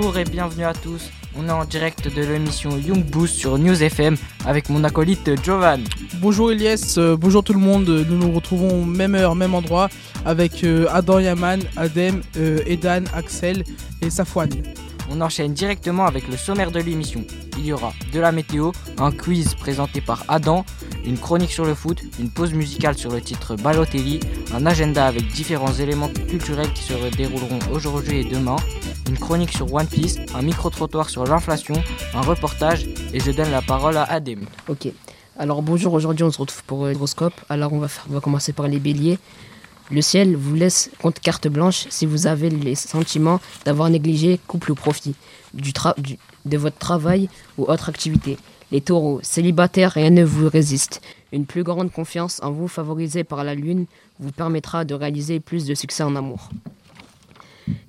Bonjour et bienvenue à tous. On est en direct de l'émission Young Boost sur News FM avec mon acolyte Jovan. Bonjour Elias, euh, bonjour tout le monde. Nous nous retrouvons même heure, même endroit avec euh, Adam Yaman, Adem, euh, Edan, Axel et Safwan. On enchaîne directement avec le sommaire de l'émission. Il y aura de la météo, un quiz présenté par Adam, une chronique sur le foot, une pause musicale sur le titre Balotelli, un agenda avec différents éléments culturels qui se dérouleront aujourd'hui et demain, une chronique sur One Piece, un micro-trottoir sur l'inflation, un reportage et je donne la parole à Adem. Ok. Alors bonjour, aujourd'hui on se retrouve pour l'horoscope. Alors on va, faire, on va commencer par les béliers. Le ciel vous laisse compte carte blanche si vous avez les sentiments d'avoir négligé couple ou profit de votre travail ou autre activité. Les taureaux, célibataires, rien ne vous résiste. Une plus grande confiance en vous favorisée par la lune vous permettra de réaliser plus de succès en amour.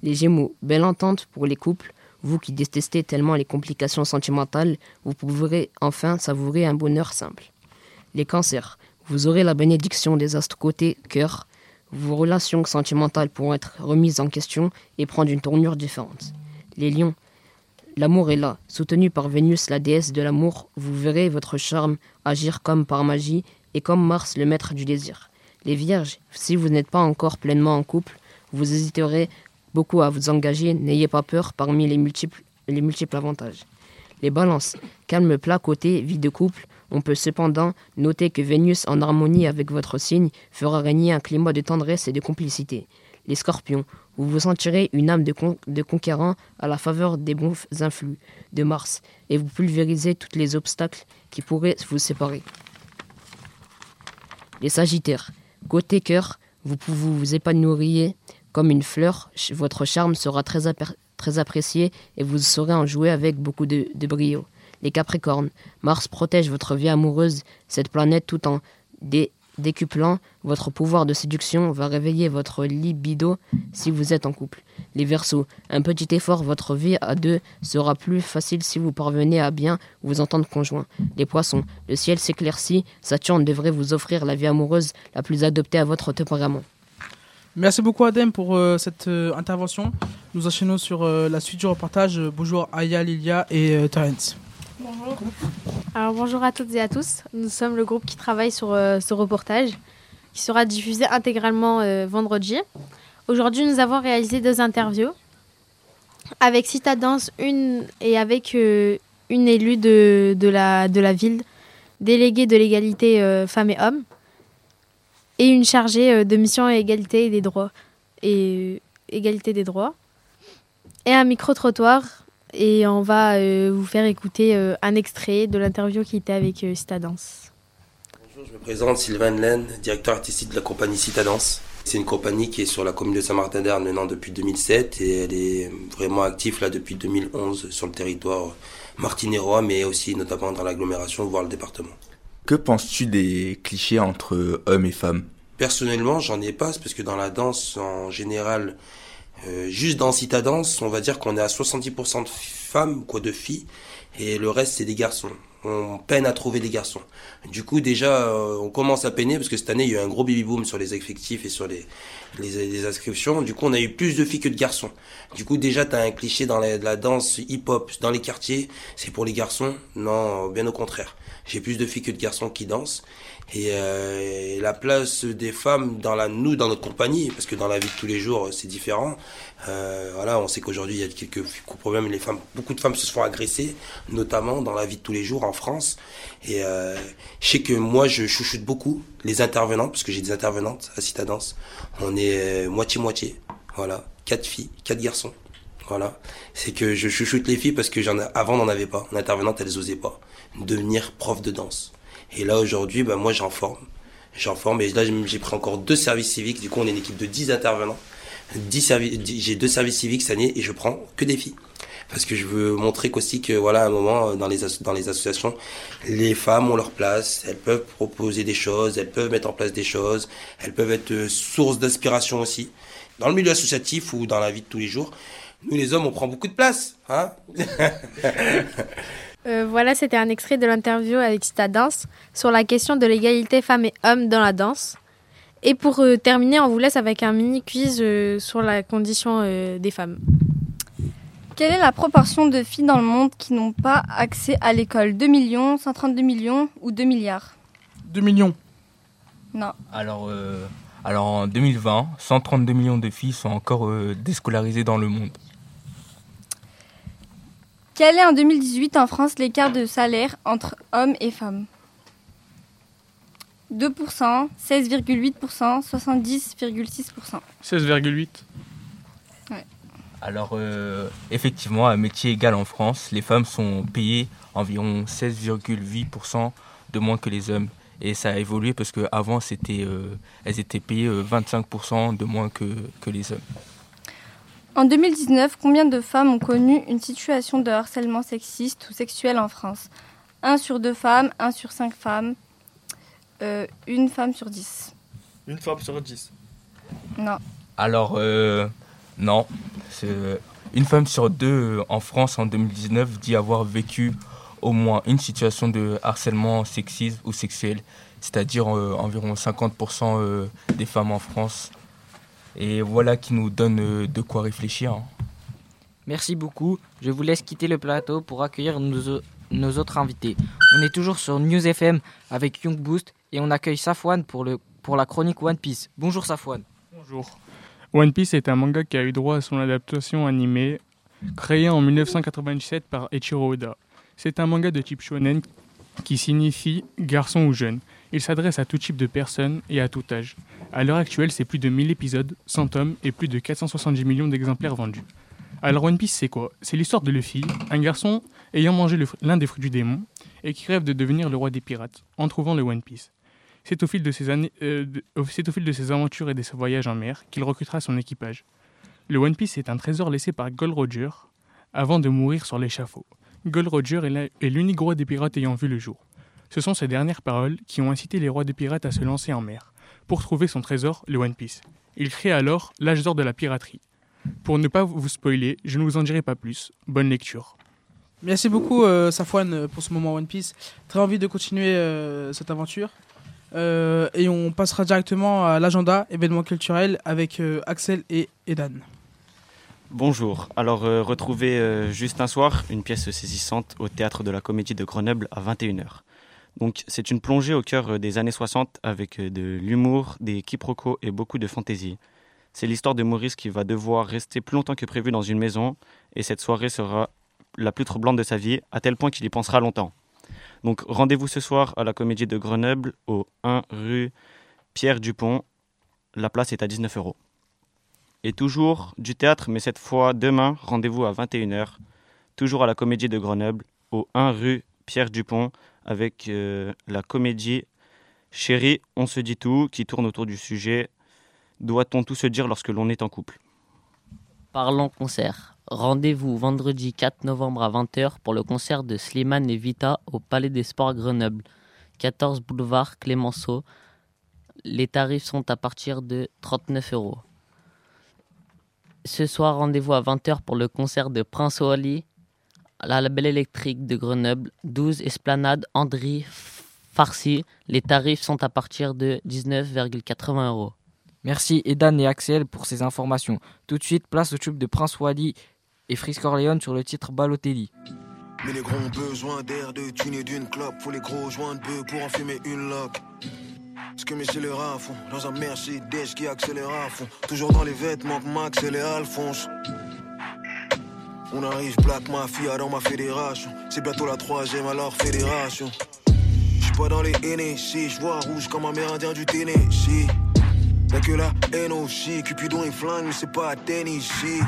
Les gémeaux, belle entente pour les couples. Vous qui détestez tellement les complications sentimentales, vous pourrez enfin savourer un bonheur simple. Les cancers, vous aurez la bénédiction des astres côté cœur vos relations sentimentales pourront être remises en question et prendre une tournure différente. Les lions, l'amour est là. Soutenu par Vénus, la déesse de l'amour, vous verrez votre charme agir comme par magie et comme Mars, le maître du désir. Les vierges, si vous n'êtes pas encore pleinement en couple, vous hésiterez beaucoup à vous engager, n'ayez pas peur parmi les multiples, les multiples avantages. Les balances, calme plat côté vie de couple, on peut cependant noter que Vénus, en harmonie avec votre signe, fera régner un climat de tendresse et de complicité. Les scorpions, vous vous sentirez une âme de, conquérant à la faveur des bons influx de Mars, et vous pulvérisez tous les obstacles qui pourraient vous séparer. Les sagittaires, côté cœur, vous vous, vous épanouiriez comme une fleur, votre charme sera très apprécié et vous saurez en jouer avec beaucoup de brio les Capricornes. Mars protège votre vie amoureuse. Cette planète, tout en décuplant votre pouvoir de séduction, va réveiller votre libido si vous êtes en couple. Les Verseaux. Un petit effort, votre vie à deux sera plus facile si vous parvenez à bien vous entendre conjoint. Les Poissons. Le ciel s'éclaircit. Saturne devrait vous offrir la vie amoureuse la plus adoptée à votre tempérament. Merci beaucoup Adem pour euh, cette euh, intervention. Nous enchaînons sur euh, la suite du reportage. bonjour Aya, Lilia et Terence. Bonjour. Alors bonjour à toutes et à tous. Nous sommes le groupe qui travaille sur euh, ce reportage qui sera diffusé intégralement euh, vendredi. Aujourd'hui, nous avons réalisé deux interviews avec Citadance une et avec euh, une élue de, de, la, de la ville, déléguée de l'égalité femmes et hommes, et une chargée de mission égalité des droits et égalité des droits, et un micro trottoir et on va euh, vous faire écouter euh, un extrait de l'interview qui était avec euh, Citadance. Bonjour, je me présente Sylvain Laine, directeur artistique de la compagnie Citadance. C'est une compagnie qui est sur la commune de Saint-Martin-d'Erne maintenant depuis 2007 et elle est vraiment active là depuis 2011 sur le territoire martinérois mais aussi notamment dans l'agglomération voire le département. Que penses-tu des clichés entre hommes et femmes? Personnellement, j'en ai pas parce que dans la danse en général, euh, juste dans Citadance, on va dire qu'on est à 70% de femmes, quoi, de filles, et le reste c'est des garçons. On peine à trouver des garçons. Du coup, déjà, euh, on commence à peiner parce que cette année, il y a eu un gros baby boom sur les effectifs et sur les, les, inscriptions. Du coup, on a eu plus de filles que de garçons. Du coup, déjà, tu as un cliché dans la, la danse hip-hop dans les quartiers, c'est pour les garçons. Non, bien au contraire. J'ai plus de filles que de garçons qui dansent. Et, euh, la place des femmes dans la nous dans notre compagnie parce que dans la vie de tous les jours c'est différent. Euh, voilà on sait qu'aujourd'hui il y a quelques problèmes les femmes beaucoup de femmes se font agresser notamment dans la vie de tous les jours en France. Et euh, je sais que moi je chouchoute beaucoup les intervenantes parce que j'ai des intervenantes à Citadance. On est moitié moitié voilà. Quatre filles quatre garçons voilà. C'est que je chouchoute les filles parce que j'en avant on n'en avait pas. En intervenante elles osaient pas devenir prof de danse et là, aujourd'hui, bah, moi, j'en forme. J'en forme. Et là, j'ai pris encore deux services civiques. Du coup, on est une équipe de 10 intervenants. 10 j'ai deux services civiques cette année et je prends que des filles. Parce que je veux montrer qu'aussi que, voilà, à un moment, dans les, dans les associations, les femmes ont leur place. Elles peuvent proposer des choses. Elles peuvent mettre en place des choses. Elles peuvent être euh, source d'inspiration aussi. Dans le milieu associatif ou dans la vie de tous les jours, nous, les hommes, on prend beaucoup de place. Hein Euh, voilà, c'était un extrait de l'interview avec Cita Danse sur la question de l'égalité femmes et hommes dans la danse. Et pour euh, terminer, on vous laisse avec un mini quiz euh, sur la condition des femmes. Quelle est la proportion de filles dans le monde qui n'ont pas accès à l'école? 2 millions, 132 millions ou 2 milliards? 2 millions. Non. Alors, euh, alors en 2020, 132 millions de filles sont encore euh, déscolarisées dans le monde. Quel est en 2018 en France l'écart de salaire entre hommes et femmes 2%, 16,8%, 70,6%. 16,8. Alors, euh, effectivement, à métier égal en France, les femmes sont payées environ 16,8% de moins que les hommes. Et ça a évolué parce qu'avant, c'était, euh, elles étaient payées euh, 25% de moins que, que les hommes. En 2019, combien de femmes ont connu une situation de harcèlement sexiste ou sexuel en France? 1 sur 2 femmes, 1 sur 5 femmes, euh, une femme sur 10. Une femme sur 10. Non. Alors, euh, non. Euh, une femme sur deux en France en 2019 dit avoir vécu au moins une situation de harcèlement sexiste ou sexuel, c'est-à-dire euh, environ 50% euh, des femmes en France. Et voilà qui nous donne euh, de quoi réfléchir. hein. Merci beaucoup. Je vous laisse quitter le plateau pour accueillir nos, nos autres invités. On est toujours sur News FM avec Young Boost et on accueille Safwan pour, le, pour la chronique One Piece. Bonjour Safwan. Bonjour. One Piece est un manga qui a eu droit à son adaptation animée, créé en 1997 par Eiichiro Oda. C'est un manga de type shonen qui signifie garçon ou jeune. Il s'adresse à tout type de personnes et à tout âge. À l'heure actuelle, c'est plus de 1000 épisodes, 100 tomes et plus de 470 millions d'exemplaires vendus. Alors One Piece, c'est quoi? C'est l'histoire de Luffy, un garçon ayant mangé l'un des fruits du démon et qui rêve de devenir le roi des pirates en trouvant le One Piece. C'est au, fil de ses euh, aventures et de ses voyages en mer qu'il recrutera son équipage. Le One Piece est un trésor laissé par Gold Roger avant de mourir sur l'échafaud. Gold Roger est l'unique roi des pirates ayant vu le jour. Ce sont ces dernières paroles qui ont incité les rois des pirates à se lancer en mer pour trouver son trésor, le One Piece. Il crée alors l'âge d'or de la piraterie. Pour ne pas vous spoiler, je ne vous en dirai pas plus. Bonne lecture. Merci beaucoup euh, Safwan pour ce moment One Piece. Très envie de continuer euh, cette aventure. Euh, et on passera directement à l'agenda événements culturels avec euh, Axel et Edan. Bonjour. Alors, euh, retrouvez euh, Juste un soir, une pièce saisissante au théâtre de la Comédie de Grenoble à 21h. Donc, c'est une plongée au cœur euh, des années 60 avec euh, de l'humour, des quiproquos et beaucoup de fantaisie. C'est l'histoire de Maurice qui va devoir rester plus longtemps que prévu dans une maison et cette soirée sera la plus troublante de sa vie, à tel point qu'il y pensera longtemps. Donc, rendez-vous ce soir à la Comédie de Grenoble au 1 rue Pierre Dupont. La place est à 19 euros. Et toujours du théâtre, mais cette fois demain, rendez-vous à 21h, toujours à la Comédie de Grenoble, au 1 rue Pierre Dupont, avec euh, la comédie Chérie, on se dit tout, qui tourne autour du sujet Doit-on tout se dire lorsque l'on est en couple? Parlons concert. Rendez-vous vendredi 4 novembre à 20h pour le concert de Slimane et Vita au Palais des Sports Grenoble, 14 boulevard Clémenceau. Les tarifs sont à partir de 39 euros. Ce soir, rendez-vous à 20h pour le concert de Prince Wally la Belle Électrique de Grenoble, 12 Esplanade Andry Farcy. Les tarifs sont à partir de 19,80 euros. Merci Edan et Axel pour ces informations. Tout de suite, place au tube de Prince Wally et Frisk Corleone sur le titre Balotelli. Mais les gros ont besoin d'air, de thunes et d'une clope. Faut les gros joints de bœuf pour en fumer une loque. Ce que mes scélérats font, dans un Mercedes qui accélère à fond. Toujours dans les vêtements que Max et les Alphonse. On arrive Black Mafia dans ma fédération. C'est bientôt la troisième alors fédération. J'suis pas dans les NSC, j'vois rouge comme un mérindien du Tennessee. Y'a que la NOC, Cupidon et flingue, mais c'est pas à Tennessee.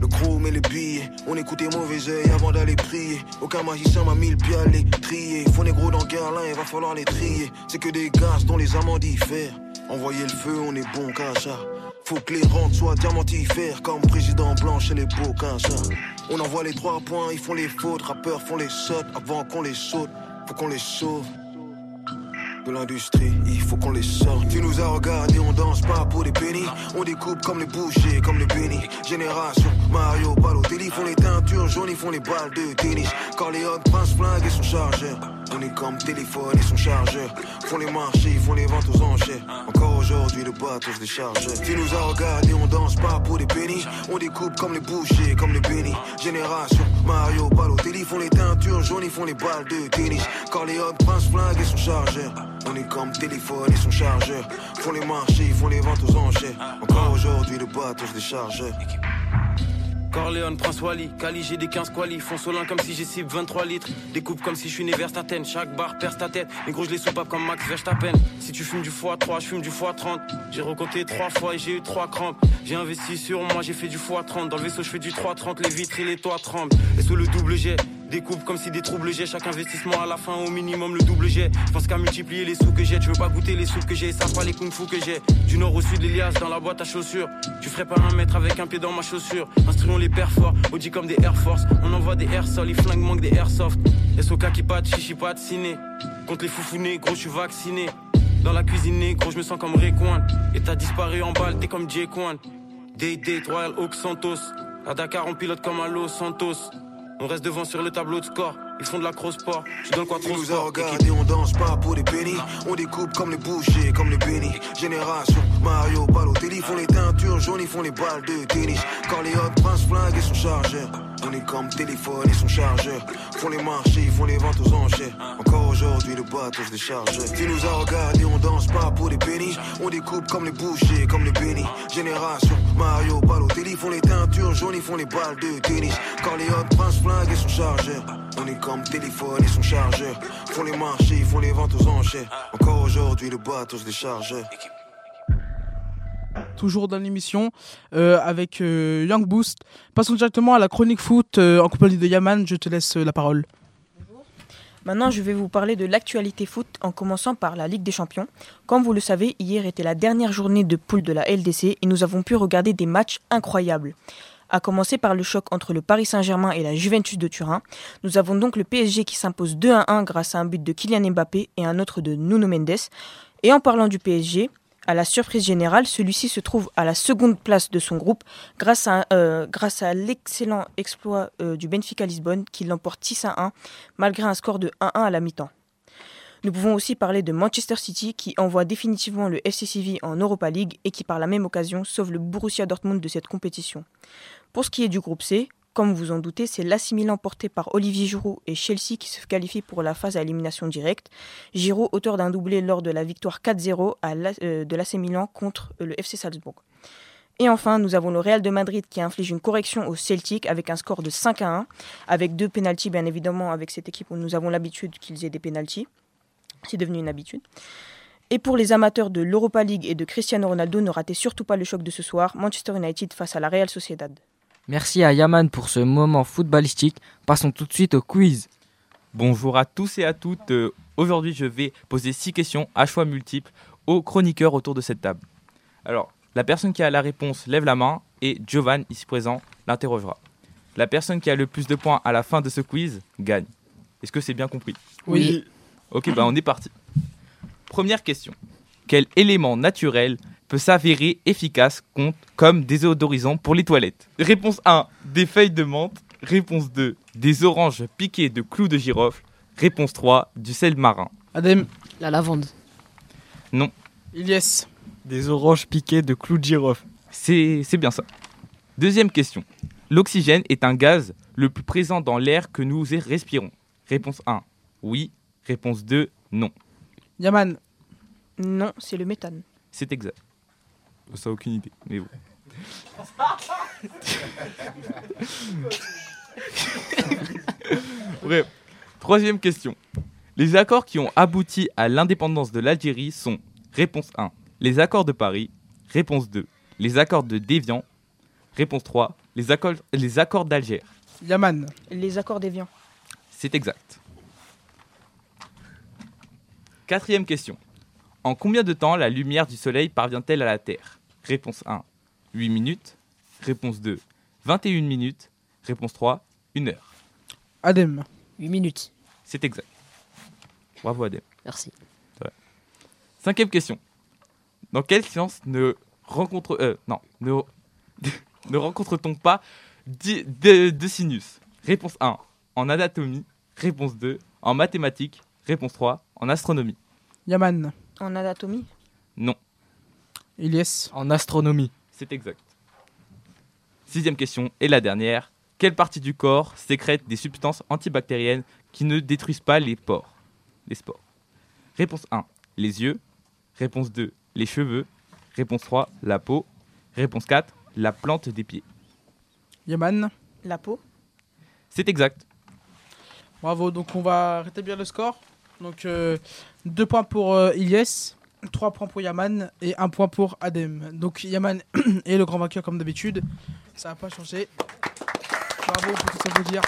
Le chrome et les billets, on écoutait mauvais oeil avant d'aller prier. Aucun magicien m'a mis le pied à les trier. Faut négro dans Guerlain, il va falloir les trier. C'est que des gaz dont les amants diffèrent. Envoyer le feu, on est bon ça. Faut que les rentes soient diamantifères comme président blanc chez les ça. On envoie les trois points, ils font les fautes. Rappeurs font les sautes avant qu'on les saute. Faut qu'on les sauve de l'industrie, il faut qu'on les sorte. Tu nous as regardé, on danse pas pour des pennies. On découpe comme les bouchers, comme les bénis. Génération, Mario, Balotelli font les teintures jaunes, ils font les balles de tennis. Corleone, Prince Flingue et son chargeur. On est comme téléphone et son chargeur. Font les marchés, font les ventes aux enchères. Encore aujourd'hui, le bateau se décharge. Tu nous as regardé, on danse pas pour des pénis. On découpe comme les bouchers, comme les bénis. Génération, Mario, Balotelli font les teintures jaunes, ils font les balles de tennis. Corleone, Prince Flingue et son chargeur. On est comme téléphone et son chargeur. Font les marchés, font les ventes aux enchères. Encore aujourd'hui, le bateau se décharge. Corleone, Prince Wally, Cali, j'ai des 15 quali. Font solin comme si j'ai cible 23 litres. Découpe comme si je suis né Staten. Chaque barre perce ta tête. Mais gros, je les soupape comme Max Verstappen. Si tu fumes du x3, je fume du x30. J'ai recompté 3 fois et j'ai eu 3 crampes. J'ai investi sur moi, j'ai fait du x30. Dans le vaisseau, je fais du 330. Les vitres et les toits tremblent. Et sous le double jet, Découpe comme si des troubles j'ai chaque investissement à la fin au minimum le double jet. Je pense qu'à multiplier les sous que j'ai, tu veux pas goûter les sous que j'ai, ça pas les kung fu que j'ai. Du nord au sud l'Elias dans la boîte à chaussures. Tu ferais pas un mètre avec un pied dans ma chaussure. Instruons les pères forts, Audi comme des Air Force. On envoie des air sol, les flingues manquent des airsoft. SOK qui pat, chichi pat, ciné. Contre les foufounés, gros, je suis vacciné. Dans la cuisine, gros, je me sens comme Rayquan. Et t'as disparu en balle, t'es comme J. Day Date, Royal Oak Santos. À Dakar, on pilote comme à Santos. On reste devant sur le tableau de score. Ils font de la cross sport. Je donne quoi Tu trop nous as sport. regardé, on danse pas pour des pénis. On découpe comme les bouchers, comme les bénis. Génération, Mario, Balotelli font les teintures jaunes, ils font les balles de tennis. Corleone, Prince Flingue et son chargeur. On est comme téléphone et son chargeur. Font les marchés, font les ventes aux enchères. Encore aujourd'hui, le bateau se décharge. Tu nous as regardé, on danse pas pour des pénis. On découpe comme les bouchers, comme les bénis. Génération, Mario, Balotelli font les teintures jaunes, ils font les balles de tennis. Corleone, Prince Flingue et son chargeur. On est comme téléphone et son chargeur. Font les marchés, font les ventes aux enchères. Encore aujourd'hui, le bateau se décharge. Toujours dans l'émission euh, avec euh, Young Boost. Passons directement à la chronique foot euh, en compagnie de Yaman. Je te laisse la parole. Maintenant, je vais vous parler de l'actualité foot en commençant par la Ligue des Champions. Comme vous le savez, hier était la dernière journée de poule de la LDC et nous avons pu regarder des matchs incroyables. À commencer par le choc entre le Paris Saint-Germain et la Juventus de Turin, nous avons donc le PSG qui s'impose 2 à 1 grâce à un but de Kylian Mbappé et un autre de Nuno Mendes. Et en parlant du PSG, à la surprise générale, celui-ci se trouve à la seconde place de son groupe grâce à, euh, l'excellent exploit euh, du Benfica Lisbonne qui l'emporte 6 à 1 malgré un score de 1 à 1 à la mi-temps. Nous pouvons aussi parler de Manchester City qui envoie définitivement le FC en Europa League et qui par la même occasion sauve le Borussia Dortmund de cette compétition. Pour ce qui est du groupe C, comme vous en doutez, c'est l'AC Milan porté par Olivier Giroud et Chelsea qui se qualifient pour la phase à élimination directe. Giroud, auteur d'un doublé lors de la victoire 4-0 à la- euh, de l'AC contre euh, le FC Salzbourg. Et enfin, nous avons le Real de Madrid qui inflige une correction au Celtic avec un score de 5 à 1, avec deux pénalties, bien évidemment, avec cette équipe où nous avons l'habitude qu'ils aient des pénalties. C'est devenu une habitude. Et pour les amateurs de l'Europa League et de Cristiano Ronaldo, ne ratez surtout pas le choc de ce soir, Manchester United face à la Real Sociedad. Merci à Yaman pour ce moment footballistique. Passons tout de suite au quiz. Bonjour à tous et à toutes. Euh, Aujourd'hui, je vais poser six questions à choix multiples aux chroniqueurs autour de cette table. Alors, la personne qui a la réponse lève la main et Giovanni, ici présent, l'interrogera. La personne qui a le plus de points à la fin de ce quiz gagne. Est-ce que c'est bien compris? Oui. Ok, bah on est parti. Première question. Quel élément naturel peut s'avérer efficace contre- comme désodorisant pour les toilettes Réponse 1, des feuilles de menthe. Réponse 2, des oranges piquées de clous de girofle. Réponse 3, du sel marin. Adem. La lavande. Non. Ilyes. Des oranges piquées de clous de girofle. C'est c'est bien ça. Deuxième question. L'oxygène est un gaz le plus présent dans l'air que nous respirons. Réponse 1, oui. Réponse 2, non. Yaman. Non, c'est le méthane. C'est exact. Ça a aucune idée, mais bon. Bref, troisième question. Les accords qui ont abouti à l'indépendance de l'Algérie sont réponse 1, les accords de Paris, réponse 2, les accords de Dévian, réponse 3, les accords, les accords d'Alger. Yaman. Les accords d'Évian. C'est exact. Quatrième question. En combien de temps la lumière du soleil parvient-elle à la Terre? Réponse 1, 8 minutes. Réponse 2, 21 minutes. Réponse 3, 1 heure. Adem. 8 minutes. C'est exact. Bravo Adem. Merci. Cinquième question. Dans quelle science ne rencontre euh, non ne, ne rencontre-t-on pas de sinus? Réponse 1 en anatomie. Réponse 2 en mathématiques. Réponse 3, en astronomie. Yaman. En anatomie Non, Ilyes. En astronomie. c'est exact. Sixième question et la dernière. Quelle partie du corps sécrète des substances antibactériennes qui ne détruisent pas les pores Les spores? Réponse 1, les yeux. Réponse 2, les cheveux. Réponse 3, la peau. Réponse 4, la plante des pieds. Yaman. La peau C'est exact. Bravo, donc on va rétablir le score. Donc 2 points pour euh, Ilyes, 3 points pour Yaman et 1 point pour Adem. Donc Yaman est le grand vainqueur comme d'habitude. Ça n'a pas changé. Bravo pour tout ça vous dire.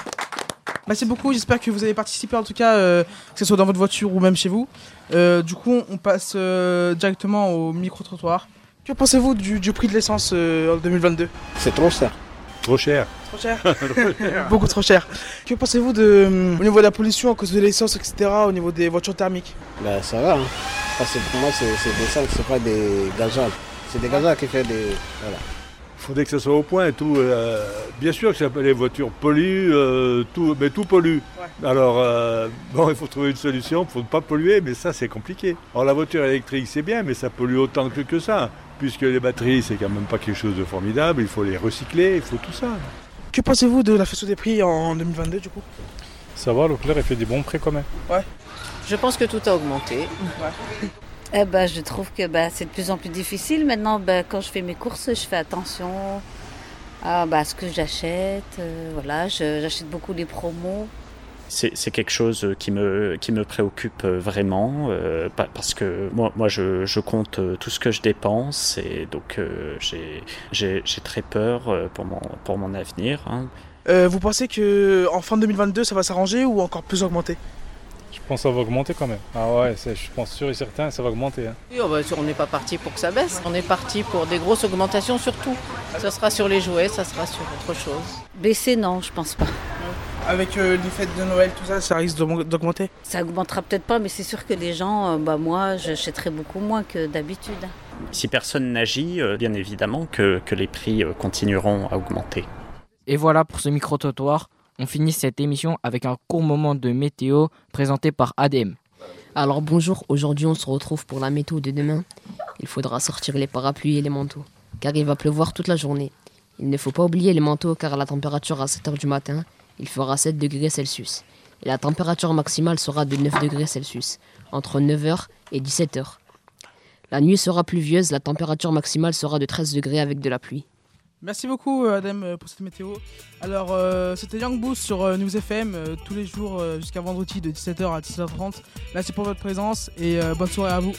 Merci beaucoup, j'espère que vous avez participé en tout cas, euh, que ce soit dans votre voiture ou même chez vous. Euh, du coup, on passe euh, directement au micro-trottoir. Que pensez-vous du, du prix de l'essence euh, en 2022 C'est trop cher. Trop cher. Trop cher Beaucoup trop cher. Que pensez-vous de, euh, au niveau de la pollution à cause de l'essence, etc., au niveau des voitures thermiques? Ben, ça va. Hein. Parce que pour moi, c'est des c'est pas des gasoil. C'est des gasoil qui fait des. Voilà. Il faudrait que ça soit au point et tout. euh, bien sûr que ça- les voitures polluent, euh, tout, mais tout pollue. Alors, euh, bon, il faut trouver une solution pour ne pas polluer, mais ça, c'est compliqué. Alors, la voiture électrique, c'est bien, mais ça pollue autant que, que ça. Puisque les batteries, c'est quand même pas quelque chose de formidable. Il faut les recycler, il faut tout ça. Que pensez-vous de la flambée des prix en 2022 du coup? Ça va, Leclerc, il fait des bons prix quand même. Ouais. Je pense que tout a augmenté. Eh ben, je trouve que ben, c'est de plus en plus difficile. Maintenant, ben, quand je fais mes courses, je fais attention à ben, ce que j'achète. Euh, voilà, j'achète beaucoup les promos. C'est quelque chose qui me, qui me préoccupe vraiment euh, pa- parce que moi, moi je, je compte euh, tout ce que je dépense et donc euh, j'ai j'ai- j'ai très peur euh, pour mon, pour mon avenir. hein. Euh, Vous pensez que en fin 2022 ça va s'arranger ou encore plus augmenter? Je pense que ça va augmenter quand même. Ah ouais, je pense sûr et certain ça va augmenter. hein. Oui, on n'est pas parti pour que ça baisse. On est parti pour des grosses augmentations surtout. Ça sera sur les jouets, ça sera sur autre chose. Baisser, non, je pense pas. Avec euh, les fêtes de Noël, tout ça, ça risque d'aug- d'augmenter? Ça augmentera peut-être pas, mais c'est sûr que les gens, euh, bah, moi, j'achèterai beaucoup moins que d'habitude. Si personne n'agit, euh, bien évidemment que, que les prix euh, continueront à augmenter. Et voilà pour ce micro-trottoir. On finit cette émission avec un court moment de météo présenté par ADM. Alors bonjour, aujourd'hui on se retrouve pour la météo de demain. Il faudra sortir les parapluies et les manteaux, car il va pleuvoir toute la journée. Il ne faut pas oublier les manteaux car la température à 7h du matin, il fera 7 degrés Celsius. Et la température maximale sera de 9 degrés Celsius, entre 9h et 17h. La nuit sera pluvieuse, la température maximale sera de 13 degrés avec de la pluie. Merci beaucoup euh, Adem euh, pour cette météo. Alors euh, c'était Young Boost sur euh, News FM tous les jours jusqu'à vendredi de 17h à 17h30. Merci pour votre présence et bonne soirée à vous.